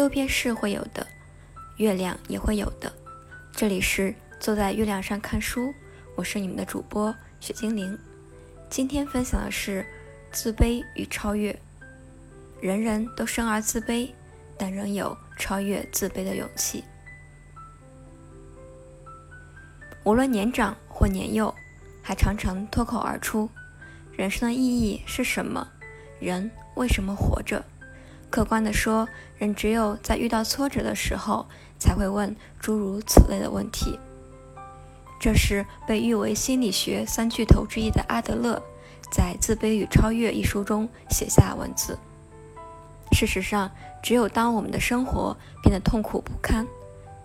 右边是会有的，月亮也会有的。这里是坐在月亮上看书，我是你们的主播雪精灵。今天分享的是自卑与超越。人人都生而自卑，但仍有超越自卑的勇气。无论年长或年幼，还常常脱口而出：“人生的意义是什么？人为什么活着？”客观地说，人只有在遇到挫折的时候，才会问诸如此类的问题。这是被誉为心理学三巨头之一的阿德勒在《自卑与超越》一书中写下文字。事实上，只有当我们的生活变得痛苦不堪，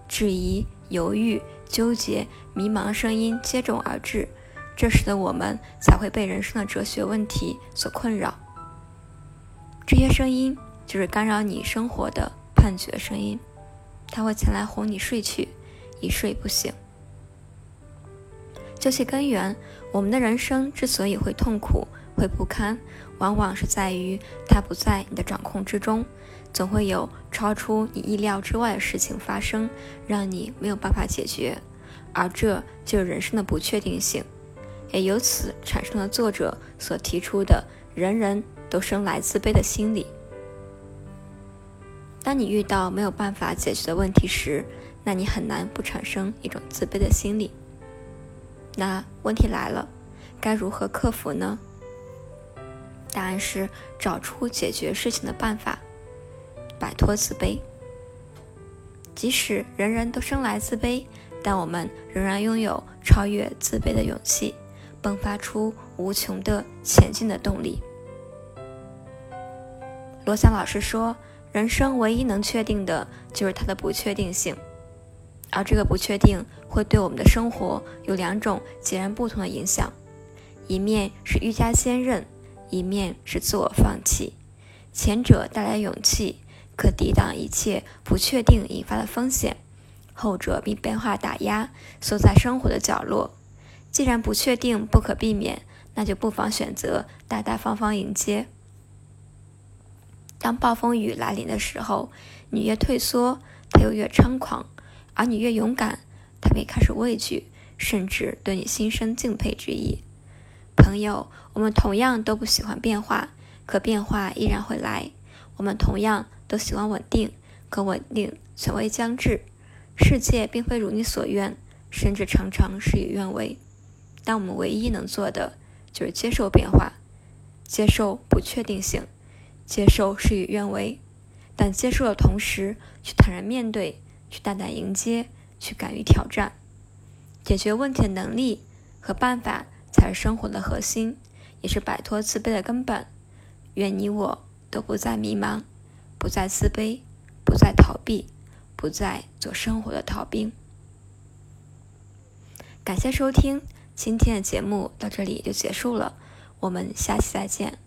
质疑、犹豫、纠结、迷茫声音接踵而至，这时的我们才会被人生的哲学问题所困扰。这些声音。就是干扰你生活的判决声音，它会前来哄你睡去，一睡不醒。究其根源，我们的人生之所以会痛苦、会不堪，往往是在于它不在你的掌控之中，总会有超出你意料之外的事情发生，让你没有办法解决，而这就是人生的不确定性，也由此产生了作者所提出的“人人都生来自卑”的心理。当你遇到没有办法解决的问题时，那你很难不产生一种自卑的心理。那问题来了，该如何克服呢？答案是找出解决事情的办法，摆脱自卑。即使人人都生来自卑，但我们仍然拥有超越自卑的勇气，迸发出无穷的前进的动力。罗翔老师说。人生唯一能确定的就是它的不确定性，而这个不确定会对我们的生活有两种截然不同的影响：一面是愈加坚韧，一面是自我放弃。前者带来勇气，可抵挡一切不确定引发的风险；后者被变化打压，缩在生活的角落。既然不确定不可避免，那就不妨选择大大方方迎接。当暴风雨来临的时候，你越退缩，他又越猖狂；而你越勇敢，他便开始畏惧，甚至对你心生敬佩之意。朋友，我们同样都不喜欢变化，可变化依然会来；我们同样都喜欢稳定，可稳定从未将至。世界并非如你所愿，甚至常常事与愿违。但我们唯一能做的，就是接受变化，接受不确定性。接受事与愿违，但接受的同时，去坦然面对，去大胆迎接，去敢于挑战。解决问题的能力和办法，才是生活的核心，也是摆脱自卑的根本。愿你我都不再迷茫，不再自卑，不再逃避，不再做生活的逃兵。感谢收听，今天的节目到这里就结束了，我们下期再见。